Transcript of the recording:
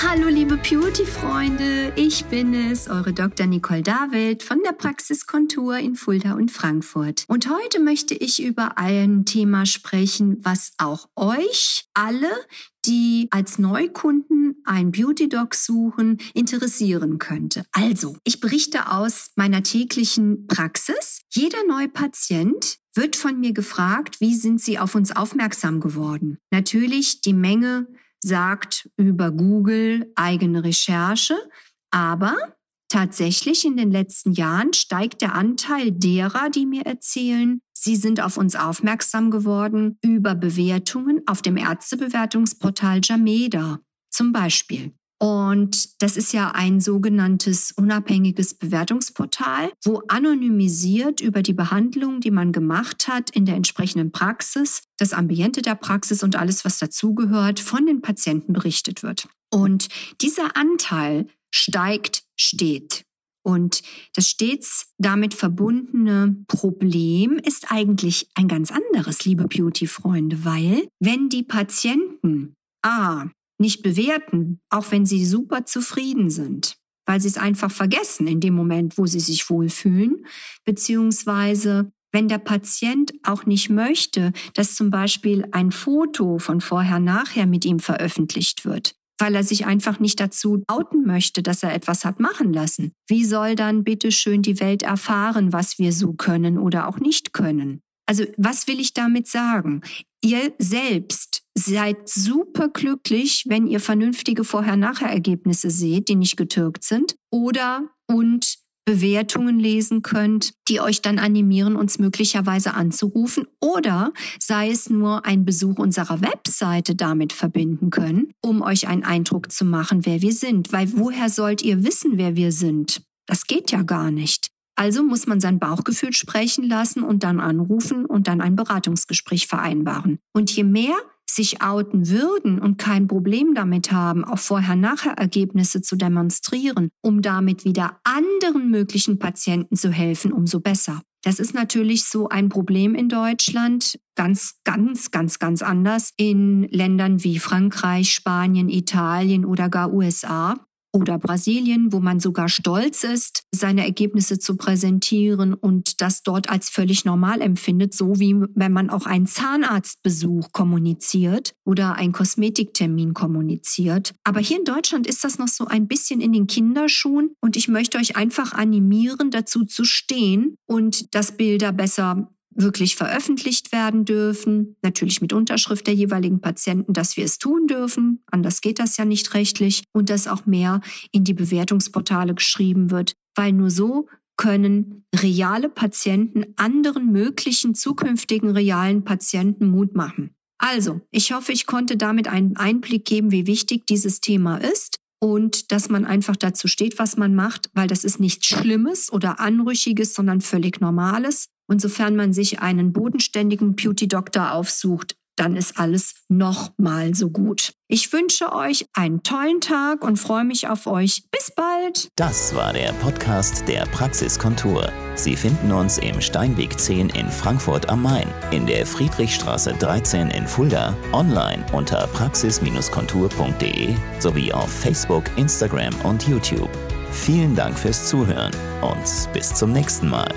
Hallo liebe Beauty-Freunde, ich bin es, eure Dr. Nicole David von der Praxiskontur in Fulda und Frankfurt. Und heute möchte ich über ein Thema sprechen, was auch euch alle, die als Neukunden ein Beauty Dog suchen, interessieren könnte. Also, ich berichte aus meiner täglichen Praxis. Jeder neue Patient wird von mir gefragt, wie sind Sie auf uns aufmerksam geworden? Natürlich die Menge sagt über Google eigene Recherche, aber tatsächlich in den letzten Jahren steigt der Anteil derer, die mir erzählen, sie sind auf uns aufmerksam geworden über Bewertungen auf dem Ärztebewertungsportal Jameda zum Beispiel. Und das ist ja ein sogenanntes unabhängiges Bewertungsportal, wo anonymisiert über die Behandlung, die man gemacht hat in der entsprechenden Praxis, das Ambiente der Praxis und alles, was dazugehört, von den Patienten berichtet wird. Und dieser Anteil steigt steht. Und das stets damit verbundene Problem ist eigentlich ein ganz anderes, liebe Beauty-Freunde, weil wenn die Patienten A nicht bewerten, auch wenn sie super zufrieden sind, weil sie es einfach vergessen in dem Moment, wo sie sich wohlfühlen, beziehungsweise wenn der Patient auch nicht möchte, dass zum Beispiel ein Foto von vorher-nachher mit ihm veröffentlicht wird, weil er sich einfach nicht dazu outen möchte, dass er etwas hat machen lassen. Wie soll dann bitte schön die Welt erfahren, was wir so können oder auch nicht können? Also was will ich damit sagen? Ihr selbst Seid super glücklich, wenn ihr vernünftige Vorher-Nachher-Ergebnisse seht, die nicht getürkt sind oder und Bewertungen lesen könnt, die euch dann animieren, uns möglicherweise anzurufen oder sei es nur ein Besuch unserer Webseite damit verbinden können, um euch einen Eindruck zu machen, wer wir sind. Weil woher sollt ihr wissen, wer wir sind? Das geht ja gar nicht. Also muss man sein Bauchgefühl sprechen lassen und dann anrufen und dann ein Beratungsgespräch vereinbaren. Und je mehr sich outen würden und kein Problem damit haben, auch Vorher-Nachher-Ergebnisse zu demonstrieren, um damit wieder anderen möglichen Patienten zu helfen, umso besser. Das ist natürlich so ein Problem in Deutschland, ganz, ganz, ganz, ganz anders in Ländern wie Frankreich, Spanien, Italien oder gar USA oder Brasilien, wo man sogar stolz ist, seine Ergebnisse zu präsentieren und das dort als völlig normal empfindet, so wie wenn man auch einen Zahnarztbesuch kommuniziert oder einen Kosmetiktermin kommuniziert. Aber hier in Deutschland ist das noch so ein bisschen in den Kinderschuhen und ich möchte euch einfach animieren, dazu zu stehen und dass Bilder besser wirklich veröffentlicht werden dürfen, natürlich mit Unterschrift der jeweiligen Patienten, dass wir es tun dürfen, anders geht das ja nicht rechtlich, und dass auch mehr in die Bewertungsportale geschrieben wird, weil nur so können reale Patienten anderen möglichen zukünftigen realen Patienten Mut machen. Also, ich hoffe, ich konnte damit einen Einblick geben, wie wichtig dieses Thema ist und dass man einfach dazu steht, was man macht, weil das ist nichts Schlimmes oder Anrüchiges, sondern völlig Normales. Und sofern man sich einen bodenständigen Beauty-Doktor aufsucht, dann ist alles noch mal so gut. Ich wünsche euch einen tollen Tag und freue mich auf euch. Bis bald. Das war der Podcast der Praxiskontur. Sie finden uns im Steinweg 10 in Frankfurt am Main, in der Friedrichstraße 13 in Fulda, online unter praxis-kontur.de sowie auf Facebook, Instagram und YouTube. Vielen Dank fürs Zuhören und bis zum nächsten Mal.